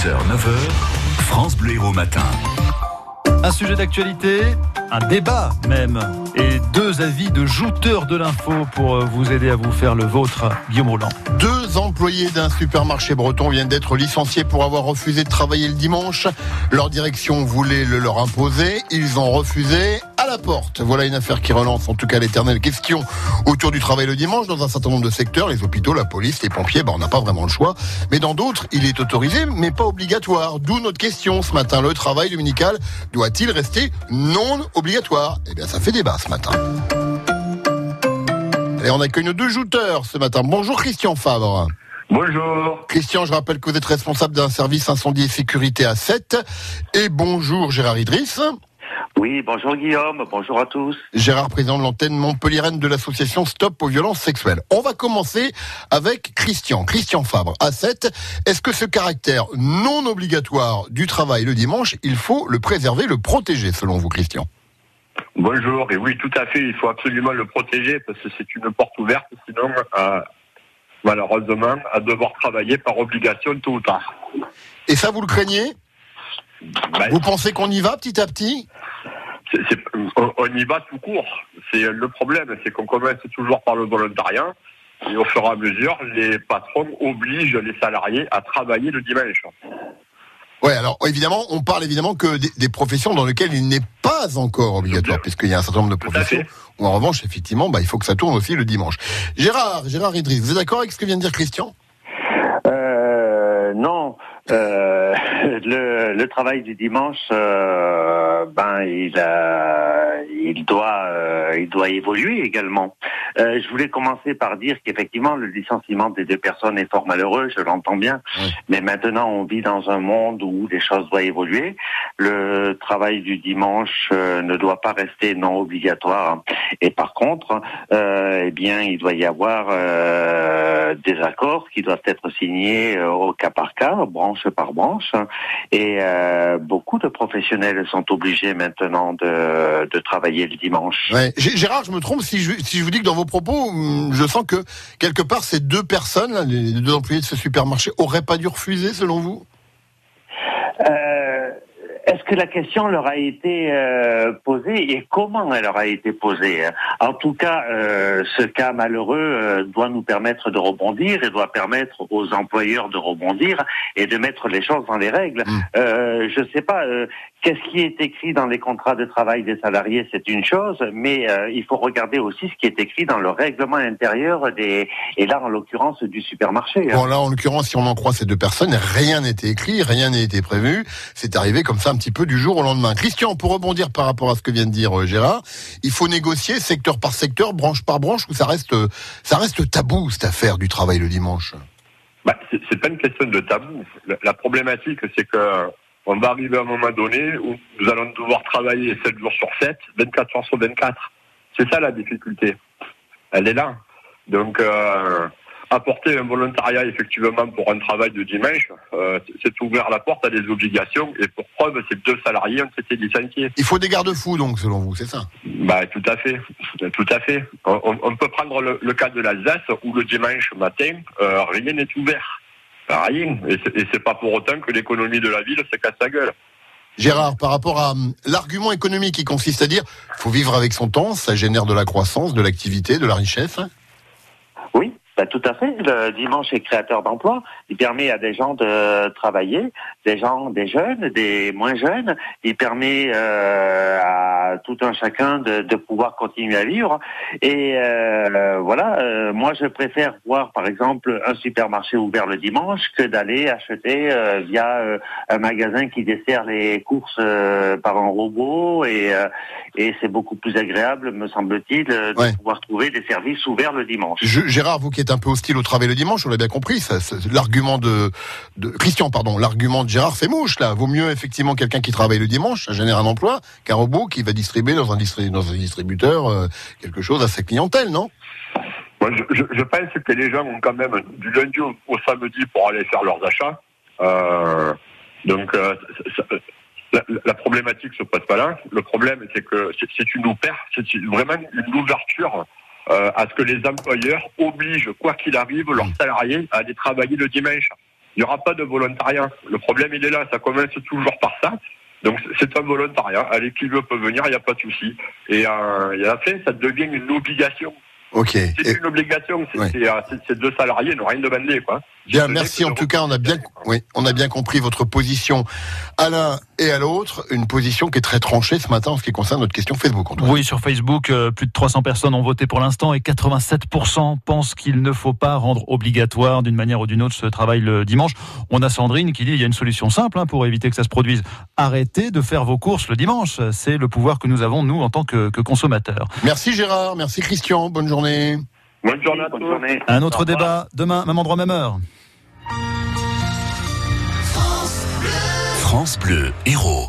6h, 9h, France Bleu Héros Matin. Un sujet d'actualité, un débat même, et deux avis de jouteurs de l'info pour euh, vous aider à vous faire le vôtre, Guillaume Roland. Deux employés d'un supermarché breton viennent d'être licenciés pour avoir refusé de travailler le dimanche. Leur direction voulait le leur imposer. Ils ont refusé la porte. Voilà une affaire qui relance en tout cas l'éternelle question autour du travail le dimanche dans un certain nombre de secteurs, les hôpitaux, la police, les pompiers, ben on n'a pas vraiment le choix. Mais dans d'autres, il est autorisé mais pas obligatoire. D'où notre question ce matin. Le travail dominical doit-il rester non obligatoire? Eh bien ça fait débat ce matin. Allez, on accueille nos deux jouteurs ce matin. Bonjour Christian Fabre. Bonjour. Christian, je rappelle que vous êtes responsable d'un service incendie et sécurité à 7. Et bonjour Gérard Idriss. Oui, bonjour Guillaume, bonjour à tous. Gérard, président de l'antenne montpelliéraine de l'association Stop aux violences sexuelles. On va commencer avec Christian. Christian Fabre, à 7. Est-ce que ce caractère non obligatoire du travail le dimanche, il faut le préserver, le protéger selon vous, Christian? Bonjour, et oui, tout à fait, il faut absolument le protéger parce que c'est une porte ouverte, sinon, euh, malheureusement, à devoir travailler par obligation tôt ou tard. Et ça, vous le craignez? Ben, Vous pensez qu'on y va petit à petit? On, on y va tout court. C'est le problème, c'est qu'on commence toujours par le volontariat. Et au fur et à mesure, les patrons obligent les salariés à travailler le dimanche. Ouais, alors évidemment, on parle évidemment que des, des professions dans lesquelles il n'est pas encore obligatoire, puisqu'il y a un certain nombre de professions où en revanche, effectivement, bah, il faut que ça tourne aussi le dimanche. Gérard, Gérard Idriss, vous êtes d'accord avec ce que vient de dire Christian? Euh, non. Euh, le, le travail du dimanche, euh, il, doit, euh, il doit évoluer également. Euh, je voulais commencer par dire qu'effectivement le licenciement des deux personnes est fort malheureux, je l'entends bien. Oui. Mais maintenant on vit dans un monde où les choses doivent évoluer. Le travail du dimanche euh, ne doit pas rester non obligatoire. Et par contre, euh, eh bien il doit y avoir des accords qui doivent être signés au cas par cas, branche par branche. Et beaucoup de professionnels sont obligés maintenant de, de travailler le dimanche. Ouais. Gérard, je me trompe si je, si je vous dis que dans propos, hum, je sens que quelque part ces deux personnes, les deux employés de ce supermarché, auraient pas dû refuser selon vous? Euh, Est-ce que la question leur a été euh, posée et comment elle leur a été posée hein? En tout cas, euh, ce cas malheureux euh, doit nous permettre de rebondir et doit permettre aux employeurs de rebondir et de mettre les choses dans les règles. Mm. Euh, je ne sais pas, euh, qu'est-ce qui est écrit dans les contrats de travail des salariés, c'est une chose, mais euh, il faut regarder aussi ce qui est écrit dans le règlement intérieur des, et là en l'occurrence du supermarché. hein. Bon là, en l'occurrence, si on en croit ces deux personnes, rien n'était écrit, rien n'a été prévu. C'est arrivé comme ça petit peu du jour au lendemain. Christian, pour rebondir par rapport à ce que vient de dire euh, Gérard, il faut négocier secteur par secteur, branche par branche, ou ça reste, ça reste tabou cette affaire du travail le dimanche? Bah, c'est pas une question de tabou. La, la problématique, c'est que on va arriver à un moment donné où nous allons devoir travailler 7 jours sur 7, 24 heures sur 24. C'est ça la difficulté. Elle est là. Donc, euh, apporter un volontariat effectivement pour un travail de dimanche, euh, c'est ouvrir la porte à des obligations. Et pour preuve, ces deux salariés ont été licenciés. Il faut des garde-fous donc, selon vous, c'est ça? Bah, tout à fait, tout à fait. On, on peut prendre le, le cas de l'Alsace où le dimanche matin, euh, rien n'est ouvert. Rien. Et c'est- et c'est pas pour autant que l'économie de la ville se casse la gueule. Gérard, par rapport à hum, l'argument économique qui consiste à dire faut vivre avec son temps, ça génère de la croissance, de l'activité, de la richesse. Bah, tout à fait. Le dimanche est créateur d'emplois. Il permet à des gens de travailler, des gens, des jeunes, des moins jeunes. Il permet euh, à tout un chacun de, de pouvoir continuer à vivre. Et euh, voilà, euh, moi je préfère voir par exemple un supermarché ouvert le dimanche que d'aller acheter via un magasin qui dessert les courses par un robot. Et, et c'est beaucoup plus agréable, me semble-t-il, de Ouais. pouvoir trouver des services ouverts le dimanche. Je- Gérard, vous qui êtes un peu hostile au travail le dimanche, on l'a bien compris, l'argument de, Christian, pardon, l'argument de Gérard fait mouche là. Vaut mieux effectivement quelqu'un qui travaille le dimanche, ça génère un emploi, qu'un robot qui va distribuer dans un, distributeur euh, quelque chose à sa clientèle, non? Moi, je, pense que les gens ont quand même du lundi au, samedi pour aller faire leurs achats. Euh, donc, euh, la, la problématique se pose pas là. Le problème, c'est que c'est une ouper- c'est vraiment une ouverture euh, à ce que les employeurs obligent, quoi qu'il arrive, leurs salariés à aller travailler le dimanche. il n'y aura pas de volontariat. Le problème, il est là. Ça commence toujours par ça. Donc c'est un volontariat. Allez, qui veut peut venir, il n'y a pas de souci. Et, euh, et après, ça devient une obligation. Ok. C'est Et- une obligation. C'est Ouais. euh, deux salariés n'ont rien demandé, quoi. Bien, merci. En tout cas, on a bien, oui, on a bien compris votre position à l'un et à l'autre. Une position qui est très tranchée ce matin en ce qui concerne notre question Facebook. Antoine. Oui, sur Facebook, euh, plus de 300 personnes ont voté pour l'instant et 87% pensent qu'il ne faut pas rendre obligatoire d'une manière ou d'une autre ce travail le dimanche. On a Sandrine qui dit il y a une solution simple hein, pour éviter que ça se produise. Arrêtez de faire vos courses le dimanche. C'est le pouvoir que nous avons, nous, en tant que, que consommateurs. Merci Gérard. Merci Christian. Bonne journée. Bonne journée à Bonne tous. journée. Un autre débat demain, même endroit, même heure. France Bleu Héros.